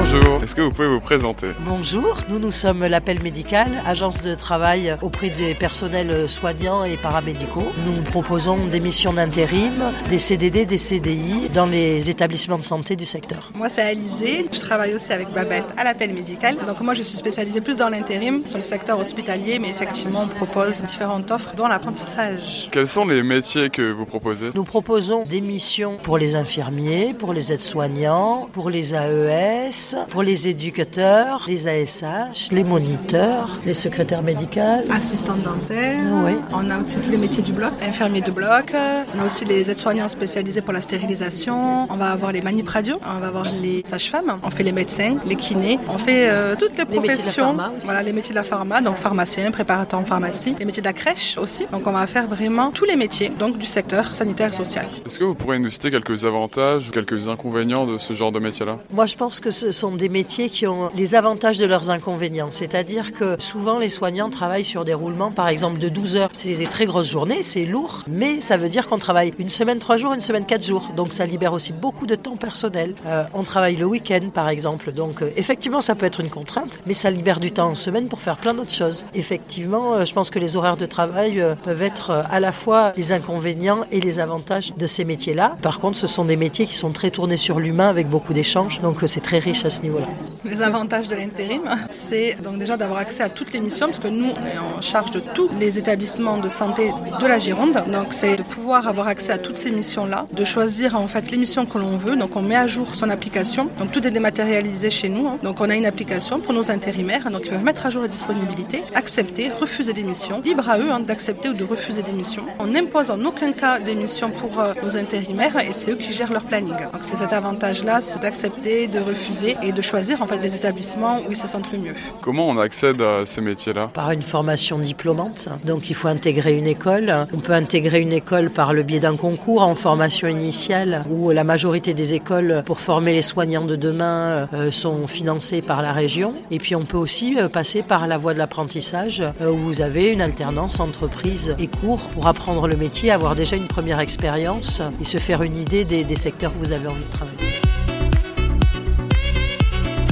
Bonjour, est-ce que vous pouvez vous présenter Bonjour, nous nous sommes l'appel médical, agence de travail auprès des personnels soignants et paramédicaux. Nous proposons des missions d'intérim, des CDD, des CDI dans les établissements de santé du secteur. Moi c'est Alizé, je travaille aussi avec Babette à l'appel médical. Donc moi je suis spécialisée plus dans l'intérim, sur le secteur hospitalier, mais effectivement on propose différentes offres dont l'apprentissage. Quels sont les métiers que vous proposez Nous proposons des missions pour les infirmiers, pour les aides-soignants, pour les AES, pour les éducateurs, les ASH, les moniteurs, les secrétaires médicales. Assistants dentaires. Oui. On a aussi tous les métiers du bloc, infirmiers de bloc. On a aussi les aides-soignants spécialisés pour la stérilisation. On va avoir les manip radio. On va avoir les sages-femmes. On fait les médecins, les kinés. On fait euh, toutes les Les métiers de la professions. pharma aussi. voilà, les métiers de la pharma, donc pharmacien, préparateur en pharmacie. Les métiers de la crèche aussi. Donc on va faire vraiment tous les métiers donc du secteur sanitaire et social. Est-ce que vous pourriez nous citer quelques avantages ou quelques inconvénients de ce genre de métier-là? Moi, je pense que ce sont des métiers qui ont les avantages de leurs inconvénients. C'est-à-dire que souvent, les soignants travaillent sur des roulements, par exemple, de 12 heures. C'est des très grosses journées, c'est lourd, mais ça veut dire qu'on travaille une semaine, trois jours, une semaine, quatre jours. Donc, ça libère aussi beaucoup de temps personnel. Euh, on travaille le week-end, par exemple. Donc, euh, effectivement, ça peut être une contrainte, mais ça libère du temps en semaine pour faire plein d'autres choses. Effectivement, euh, je pense que les horaires de travail peuvent être à la fois les inconvénients et les avantages de ces métiers-là. Par contre, ce sont des métiers qui sont très tournés sur l'humain avec beaucoup d'échanges. Donc, c'est très riche à ce niveau-là. Les avantages de l'intérim, c'est donc déjà d'avoir accès à toutes les missions, parce que nous, on est en charge de tous les établissements de santé de la Gironde. Donc, c'est de pouvoir avoir accès à toutes ces missions-là, de choisir en fait les missions que l'on veut. Donc, on met à jour son application. Donc, tout est dématérialisé chez nous. hein. Donc, on a une application pour nos intérimaires. Donc, ils peuvent mettre à jour les disponibilités, accepter, refuser des missions. Libre à eux hein, d'accepter ou de refuser des missions. On n'impose en aucun cas des missions pour euh, nos intérimaires et c'est eux qui gèrent leur planning. Donc, c'est cet avantage-là, c'est d'accepter, de refuser et de choisir fait les établissements où ils se sentent le mieux. Comment on accède à ces métiers-là par une formation diplômante. Donc il faut intégrer une école. On peut intégrer une école par le biais d'un concours en formation initiale où la majorité des écoles pour former les soignants de demain euh, sont financées par la région. Et puis on peut aussi euh, passer par la voie de l'apprentissage euh, où vous avez une alternance entreprise et cours pour apprendre le métier, avoir déjà une première expérience et se faire une idée des, des secteurs où vous avez envie de travailler.